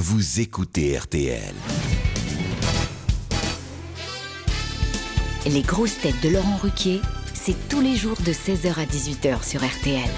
vous écoutez RTL. Les grosses têtes de Laurent Ruquier, c'est tous les jours de 16h à 18h sur RTL.